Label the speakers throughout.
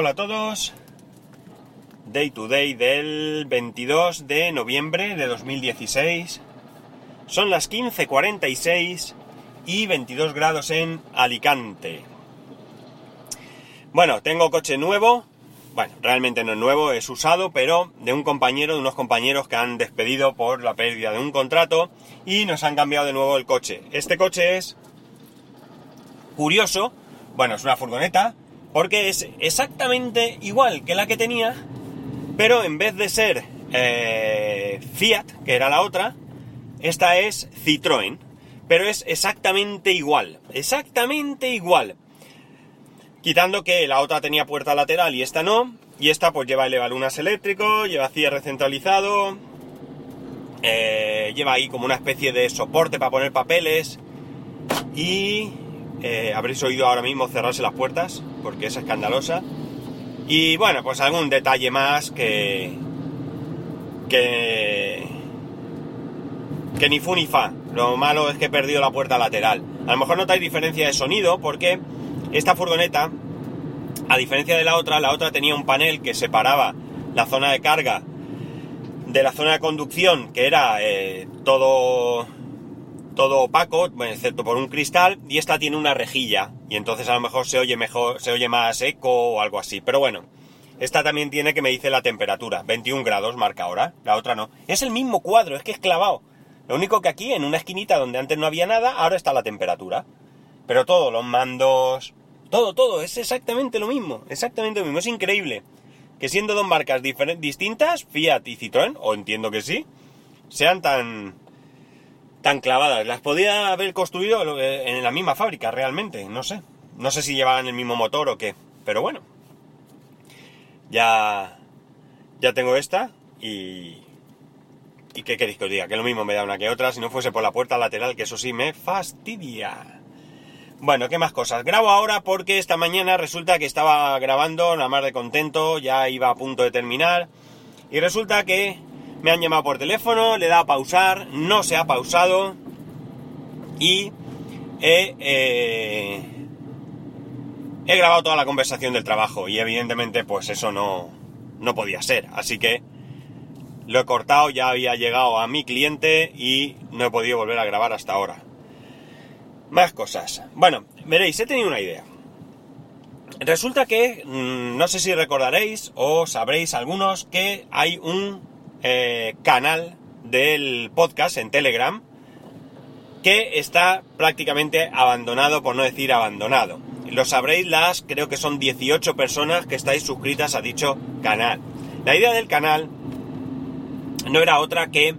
Speaker 1: Hola a todos. Day to day del 22 de noviembre de 2016. Son las 15.46 y 22 grados en Alicante. Bueno, tengo coche nuevo. Bueno, realmente no es nuevo, es usado, pero de un compañero, de unos compañeros que han despedido por la pérdida de un contrato y nos han cambiado de nuevo el coche. Este coche es curioso, bueno, es una furgoneta, porque es exactamente igual que la que tenía, pero en vez de ser eh, Fiat, que era la otra, esta es Citroën, pero es exactamente igual, exactamente igual. Quitando que la otra tenía puerta lateral y esta no, y esta pues lleva elevalunas eléctrico, lleva cierre centralizado, eh, lleva ahí como una especie de soporte para poner papeles y eh, habréis oído ahora mismo cerrarse las puertas porque es escandalosa. Y bueno, pues algún detalle más que. que. que ni fu ni fa. Lo malo es que he perdido la puerta lateral. A lo mejor notáis diferencia de sonido porque esta furgoneta, a diferencia de la otra, la otra tenía un panel que separaba la zona de carga de la zona de conducción, que era eh, todo todo opaco, excepto por un cristal, y esta tiene una rejilla, y entonces a lo mejor se oye mejor, se oye más eco o algo así. Pero bueno, esta también tiene que me dice la temperatura, 21 grados marca ahora, la otra no. Es el mismo cuadro, es que es clavado. Lo único que aquí, en una esquinita donde antes no había nada, ahora está la temperatura. Pero todo, los mandos, todo, todo, es exactamente lo mismo, exactamente lo mismo, es increíble. Que siendo dos marcas distintas, Fiat y Citroën, o entiendo que sí, sean tan, tan clavadas. Las podía haber construido en la misma fábrica realmente, no sé. No sé si llevaban el mismo motor o qué, pero bueno. Ya ya tengo esta y ¿Y qué queréis que os diga? Que lo mismo me da una que otra si no fuese por la puerta lateral, que eso sí me fastidia. Bueno, ¿qué más cosas? Grabo ahora porque esta mañana resulta que estaba grabando, nada más de contento, ya iba a punto de terminar. Y resulta que me han llamado por teléfono, le dado a pausar, no se ha pausado y he, eh, he grabado toda la conversación del trabajo y evidentemente pues eso no, no podía ser. Así que lo he cortado, ya había llegado a mi cliente y no he podido volver a grabar hasta ahora. Más cosas. Bueno, veréis, he tenido una idea. Resulta que, mm, no sé si recordaréis o sabréis algunos que hay un eh, canal del podcast en Telegram que está prácticamente abandonado, por no decir abandonado. Lo sabréis las, creo que son 18 personas que estáis suscritas a dicho canal. La idea del canal no era otra que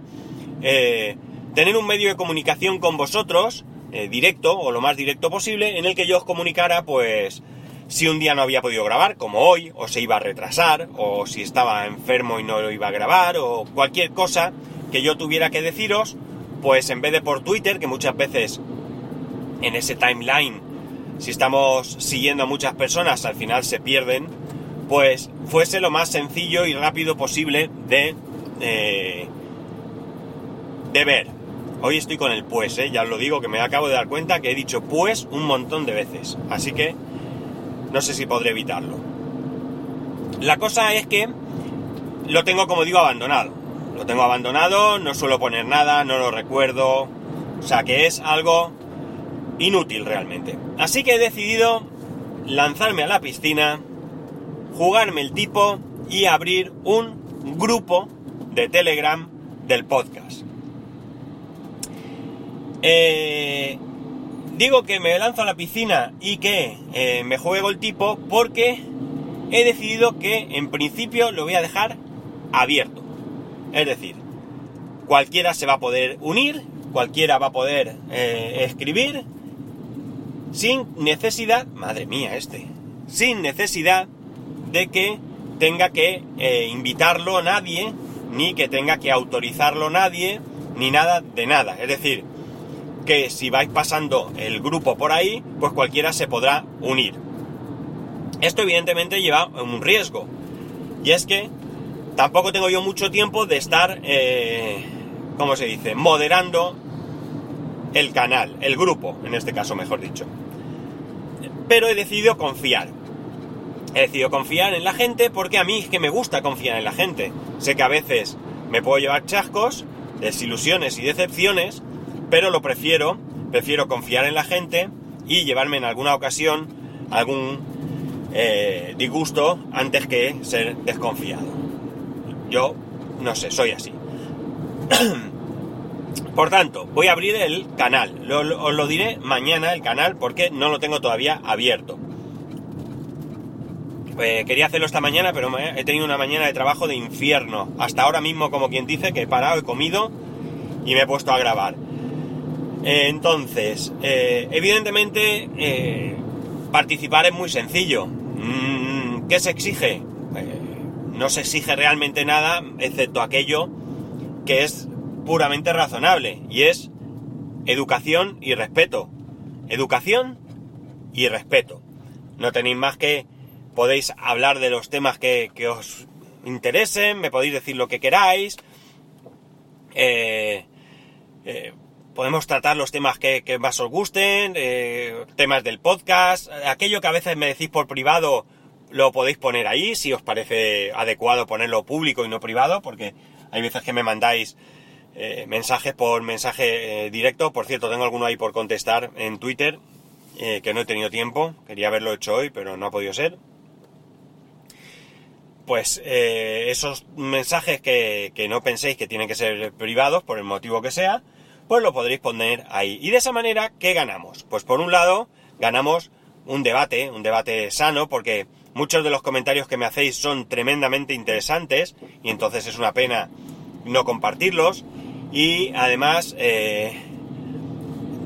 Speaker 1: eh, tener un medio de comunicación con vosotros, eh, directo o lo más directo posible, en el que yo os comunicara, pues, si un día no había podido grabar, como hoy, o se iba a retrasar, o si estaba enfermo y no lo iba a grabar, o cualquier cosa que yo tuviera que deciros, pues en vez de por Twitter, que muchas veces en ese timeline, si estamos siguiendo a muchas personas, al final se pierden, pues fuese lo más sencillo y rápido posible de, eh, de ver. Hoy estoy con el pues, ¿eh? ya os lo digo, que me acabo de dar cuenta que he dicho pues un montón de veces. Así que no sé si podré evitarlo. La cosa es que lo tengo, como digo, abandonado. Lo tengo abandonado, no suelo poner nada, no lo recuerdo. O sea que es algo inútil realmente. Así que he decidido lanzarme a la piscina, jugarme el tipo y abrir un grupo de Telegram del podcast. Eh, digo que me lanzo a la piscina y que eh, me juego el tipo porque he decidido que en principio lo voy a dejar abierto. Es decir, cualquiera se va a poder unir, cualquiera va a poder eh, escribir sin necesidad, madre mía este, sin necesidad de que tenga que eh, invitarlo a nadie, ni que tenga que autorizarlo nadie, ni nada de nada. Es decir, que si vais pasando el grupo por ahí, pues cualquiera se podrá unir. Esto evidentemente lleva un riesgo. Y es que tampoco tengo yo mucho tiempo de estar, eh, ¿cómo se dice?, moderando el canal, el grupo, en este caso mejor dicho. Pero he decidido confiar. he decidido confiar en la gente porque a mí es que me gusta confiar en la gente. Sé que a veces me puedo llevar chascos, desilusiones y decepciones, pero lo prefiero, prefiero confiar en la gente y llevarme en alguna ocasión algún eh, disgusto antes que ser desconfiado. Yo, no sé, soy así. Por tanto, voy a abrir el canal. os lo diré mañana el canal porque no lo tengo todavía abierto. Eh, quería hacerlo esta mañana, pero he tenido una mañana de trabajo de infierno. Hasta ahora mismo, como quien dice, que he parado, he comido y me he puesto a grabar. Eh, entonces, eh, evidentemente, participar es muy sencillo. Mm, ¿Qué se exige? no se exige realmente nada, excepto aquello que es puramente razonable, y es educación y respeto. Educación y respeto. No tenéis más que podéis hablar de los temas que, os interesen, me podéis decir lo que queráis. Eh, eh, podemos tratar los temas que, más os gusten, eh, temas del podcast, aquello que a veces me decís por privado lo podéis poner ahí, si os parece adecuado ponerlo público y no privado, porque hay veces que me mandáis mensajes por mensaje directo, por cierto, tengo alguno ahí por contestar en Twitter, que no he tenido tiempo, quería haberlo hecho hoy, pero no ha podido ser. Pues eh, esos mensajes que, no penséis que tienen que ser privados, por el motivo que sea, pues lo podréis poner ahí. Y de esa manera, ¿qué ganamos? Pues por un lado, ganamos un debate, un debate sano, porque muchos de los comentarios que me hacéis son tremendamente interesantes, y entonces es una pena no compartirlos. Y además, eh,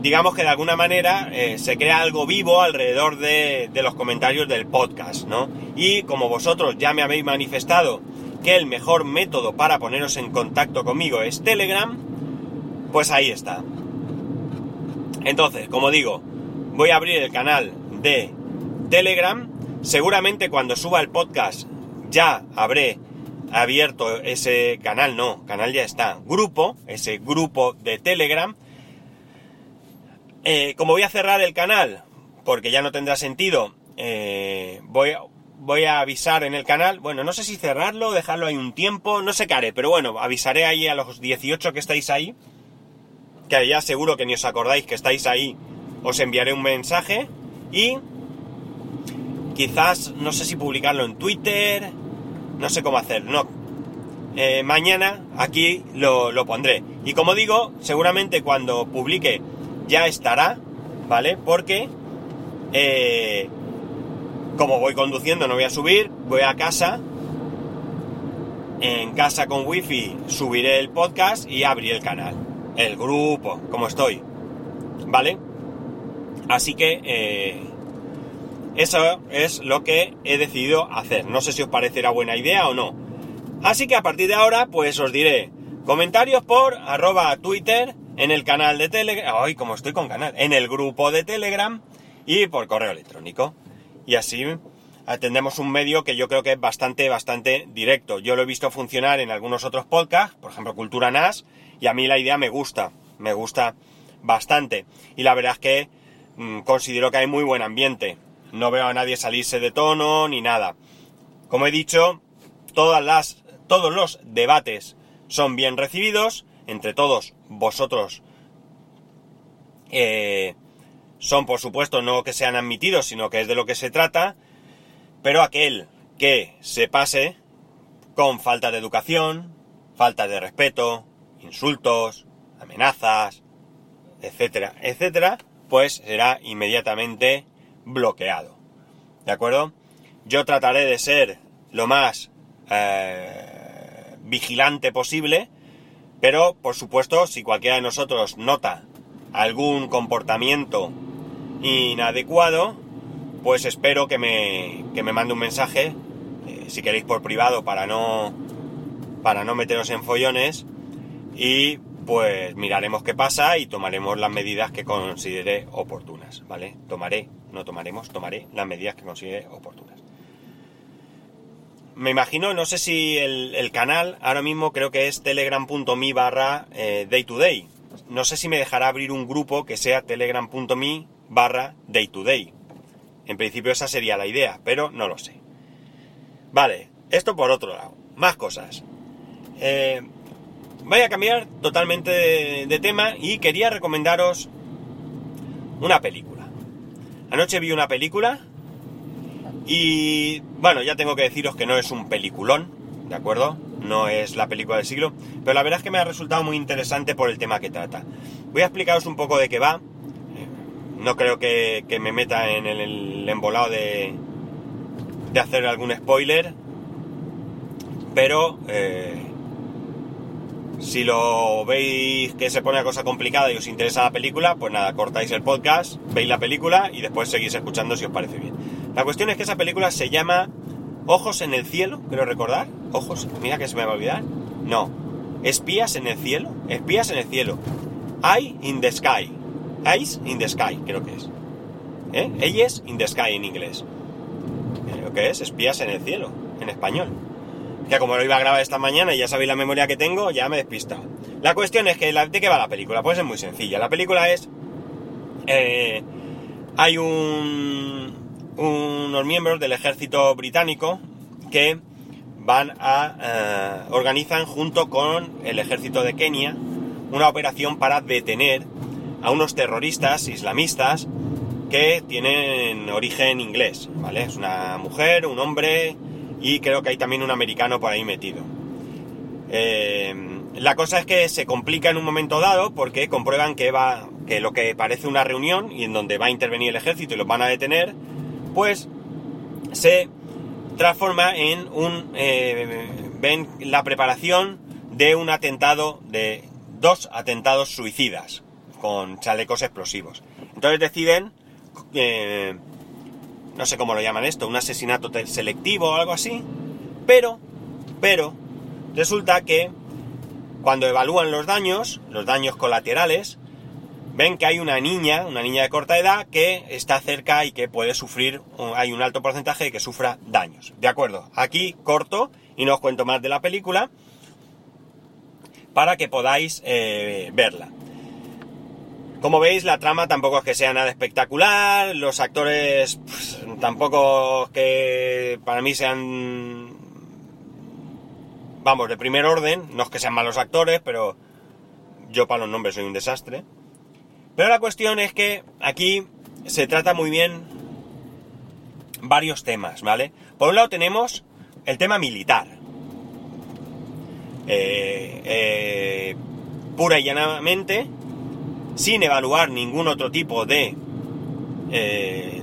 Speaker 1: digamos que de alguna manera eh, se crea algo vivo alrededor de, los comentarios del podcast, ¿no? Y como vosotros ya me habéis manifestado que el mejor método para poneros en contacto conmigo es Telegram, pues ahí está. Entonces, como digo, voy a abrir el canal de Telegram. Seguramente cuando suba el podcast ya habré abierto ese canal, no, canal ya está, grupo, ese grupo de Telegram eh, como voy a cerrar el canal, porque ya no tendrá sentido, eh, voy, voy a avisar en el canal, bueno, no sé si cerrarlo, dejarlo ahí un tiempo, no sé qué haré, pero bueno, avisaré ahí a los 18 que estáis ahí, ya seguro que ni os acordáis que estáis ahí, os enviaré un mensaje y quizás, no sé si publicarlo en Twitter, no sé cómo hacer, no. Eh, mañana aquí lo, lo pondré. Y como digo, seguramente cuando publique ya estará, ¿vale? Porque eh, como voy conduciendo no voy a subir, voy a casa, en casa con wifi subiré el podcast y abriré el canal, el grupo, como estoy, ¿vale? Así que eh, eso es lo que he decidido hacer. No sé si os parecerá buena idea o no. Así que a partir de ahora, pues os diré comentarios por arroba Twitter, en el canal de Telegram, hoy como estoy con canal, en el grupo de Telegram y por correo electrónico. Y así atendemos un medio que yo creo que es bastante, bastante directo. Yo lo he visto funcionar en algunos otros podcasts, por ejemplo Cultura NAS, y a mí la idea me gusta, me gusta bastante. Y la verdad es que mm, considero que hay muy buen ambiente. No veo a nadie salirse de tono ni nada. Como he dicho, todas las, todos los debates son bien recibidos entre todos vosotros eh, son, por supuesto, no que sean admitidos, sino que es de lo que se trata, pero aquel que se pase con falta de educación, falta de respeto, insultos, amenazas, etcétera, etcétera, pues será inmediatamente bloqueado. ¿De acuerdo? Yo trataré de ser lo más eh, vigilante posible pero, por supuesto, si cualquiera de nosotros nota algún comportamiento inadecuado, pues espero que me, me mande un mensaje, eh, si queréis por privado, para no, para no meteros en follones, y pues miraremos qué pasa y tomaremos las medidas que considere oportunas, ¿vale? Tomaré, no tomaremos, tomaré las medidas que considere oportunas me imagino, no sé si el, canal, ahora mismo creo que es telegram.me barra eh, day to day. No sé si me dejará abrir un grupo que sea telegram.me barra day to day. En principio esa sería la idea, pero no lo sé. Vale, esto por otro lado. Más cosas. Eh, voy a cambiar totalmente de, tema y quería recomendaros una película. Anoche vi una película y bueno, ya tengo que deciros que no es un peliculón, ¿de acuerdo? No es la película del siglo, pero la verdad es que me ha resultado muy interesante por el tema que trata. Voy a explicaros un poco de qué va. No creo que, me meta en el, el embolado de, de hacer algún spoiler, pero eh, si lo veis que se pone la cosa complicada y os interesa la película, pues nada, cortáis el podcast, veis la película y después seguís escuchando si os parece bien. La cuestión es que esa película se llama Ojos en el cielo, creo recordar. Ojos, mira que se me va a olvidar. No, Espías en el cielo, Espías en el cielo. Eye in the sky. Eyes in the sky, creo que es. ¿Eh? Eyes in the sky en inglés. Creo que es Espías en el cielo, en español. Que como lo iba a grabar esta mañana y ya sabéis la memoria que tengo, ya me he despistado. La cuestión es que, ¿de qué va la película? Pues es muy sencilla. La película es... eh, hay un, unos miembros del ejército británico que van a... eh, organizan junto con el ejército de Kenia una operación para detener a unos terroristas islamistas que tienen origen inglés, ¿vale? Es una mujer, un hombre y creo que hay también un americano por ahí metido. Eh, la cosa es que se complica en un momento dado porque comprueban que va que lo que parece una reunión y en donde va a intervenir el ejército y los van a detener, pues se transforma en un eh, ven la preparación de un atentado de dos atentados suicidas con chalecos explosivos. Entonces deciden eh, no sé cómo lo llaman esto, un asesinato selectivo o algo así, pero, pero, resulta que cuando evalúan los daños, los daños colaterales, ven que hay una niña, una niña de corta edad, que está cerca y que puede sufrir, hay un alto porcentaje de que sufra daños. De acuerdo, aquí corto y no os cuento más de la película para que podáis eh, verla. Como veis, la trama tampoco es que sea nada espectacular, los actores pues, tampoco es que para mí sean, vamos, de primer orden, no es que sean malos actores, pero yo para los nombres soy un desastre. Pero la cuestión es que aquí se trata muy bien varios temas, ¿vale? Por un lado tenemos el tema militar. Eh, eh, pura y llanamente, sin evaluar ningún otro tipo de... eh,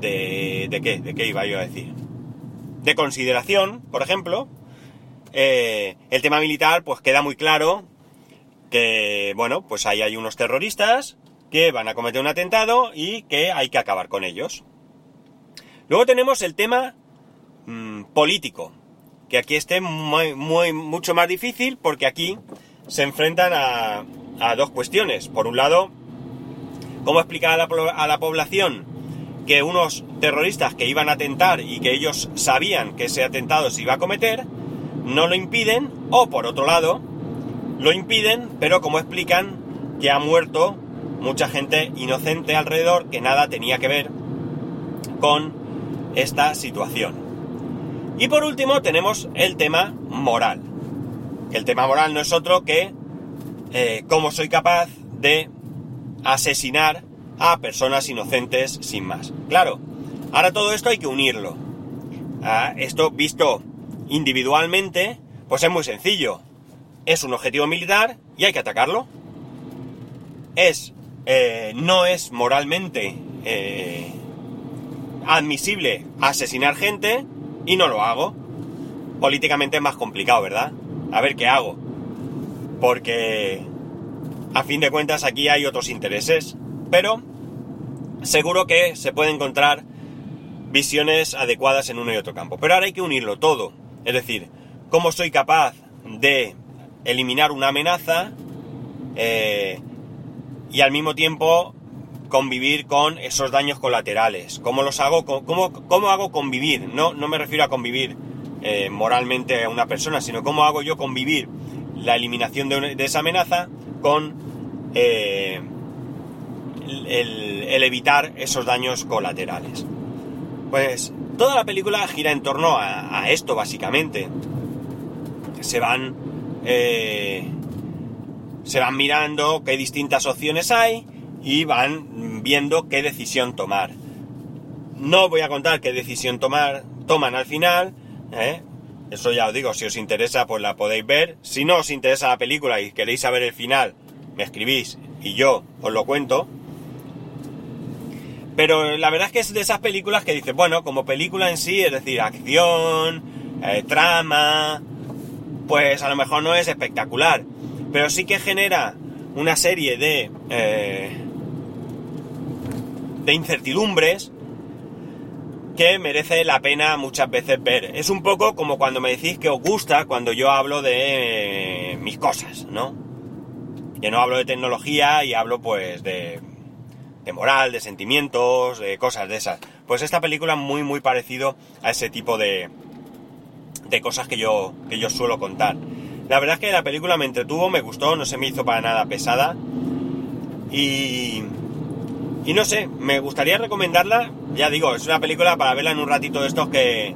Speaker 1: de, ¿De qué? ¿De qué iba yo a decir? De consideración, por ejemplo, eh, el tema militar pues queda muy claro que, bueno, pues ahí hay unos terroristas que van a cometer un atentado y que hay que acabar con ellos. Luego tenemos el tema mm, político, que aquí esté muy, muy, mucho más difícil porque aquí se enfrentan a, dos cuestiones. Por un lado, cómo explicar a la, a la población que unos terroristas que iban a atentar y que ellos sabían que ese atentado se iba a cometer, no lo impiden, o por otro lado, lo impiden, pero como explican que ha muerto mucha gente inocente alrededor que nada tenía que ver con esta situación. Y por último tenemos el tema moral. El tema moral no es otro que eh, cómo soy capaz de asesinar a personas inocentes sin más. Claro, ahora todo esto hay que unirlo. Ah, esto visto individualmente, pues es muy sencillo. Es un objetivo militar y hay que atacarlo. Es, eh, no es moralmente eh, admisible asesinar gente y no lo hago. Políticamente es más complicado, ¿verdad? A ver qué hago. Porque a fin de cuentas aquí hay otros intereses. Pero seguro que se puede encontrar visiones adecuadas en uno y otro campo. Pero ahora hay que unirlo todo. Es decir, cómo soy capaz de eliminar una amenaza eh, y al mismo tiempo convivir con esos daños colaterales. ¿Cómo los hago? ¿Cómo, cómo hago convivir? No, no me refiero a convivir eh, moralmente a una persona, sino cómo hago yo convivir la eliminación de, esa amenaza con eh, el, el evitar esos daños colaterales. Pues toda la película gira en torno a, esto, básicamente. Se van. Eh, se van mirando qué distintas opciones hay y van viendo qué decisión tomar. No voy a contar qué decisión tomar, toman al final. ¿Eh? Eso ya os digo, si os interesa, pues la podéis ver. Si no os interesa la película y queréis saber el final, me escribís y yo os lo cuento. Pero la verdad es que es de esas películas que dices, bueno, como película en sí, es decir, acción, eh, trama, pues a lo mejor no es espectacular. Pero sí que genera una serie de, eh, de incertidumbres que merece la pena muchas veces ver. Es un poco como cuando me decís que os gusta cuando yo hablo de mis cosas, ¿no? Que no hablo de tecnología y hablo pues de de moral, de sentimientos, de cosas de esas. Pues esta película es muy muy parecido a ese tipo de, de cosas que yo, que yo suelo contar. La verdad es que la película me entretuvo, me gustó, no se me hizo para nada pesada. Y, y no sé, me gustaría recomendarla. Ya digo, es una película para verla en un ratito de estos que,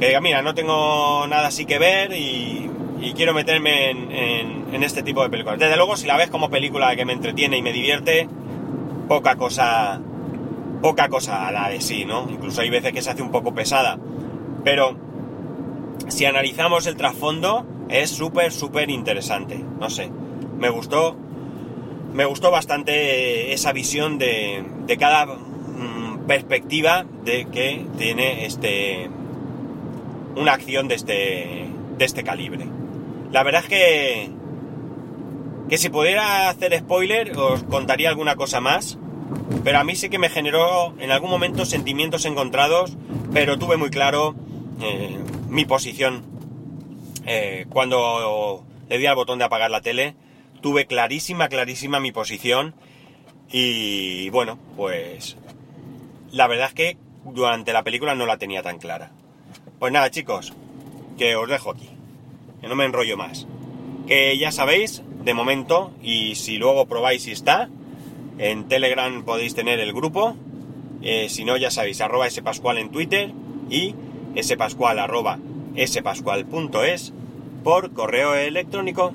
Speaker 1: que diga, mira, no tengo nada así que ver y, y quiero meterme en, en, en, este tipo de películas. Desde luego, si la ves como película que me entretiene y me divierte, poca cosa, poca cosa a la de sí, ¿no? Incluso hay veces que se hace un poco pesada. Pero si analizamos el trasfondo, es súper, súper interesante. No sé, me gustó, me gustó bastante esa visión de, cada mm, perspectiva de que tiene este, una acción de este, de este calibre. La verdad es que que si pudiera hacer spoiler os contaría alguna cosa más, pero a mí sí que me generó en algún momento sentimientos encontrados, pero tuve muy claro eh, mi posición eh, cuando le di al botón de apagar la tele, tuve clarísima, clarísima mi posición y bueno, pues la verdad es que durante la película no la tenía tan clara. Pues nada chicos, que os dejo aquí, que no me enrollo más. Que ya sabéis, de momento y si luego probáis si está, en Telegram podéis tener el grupo. Eh, si no, ya sabéis, arroba spascual en Twitter y spascual arroba spascual.es por correo electrónico.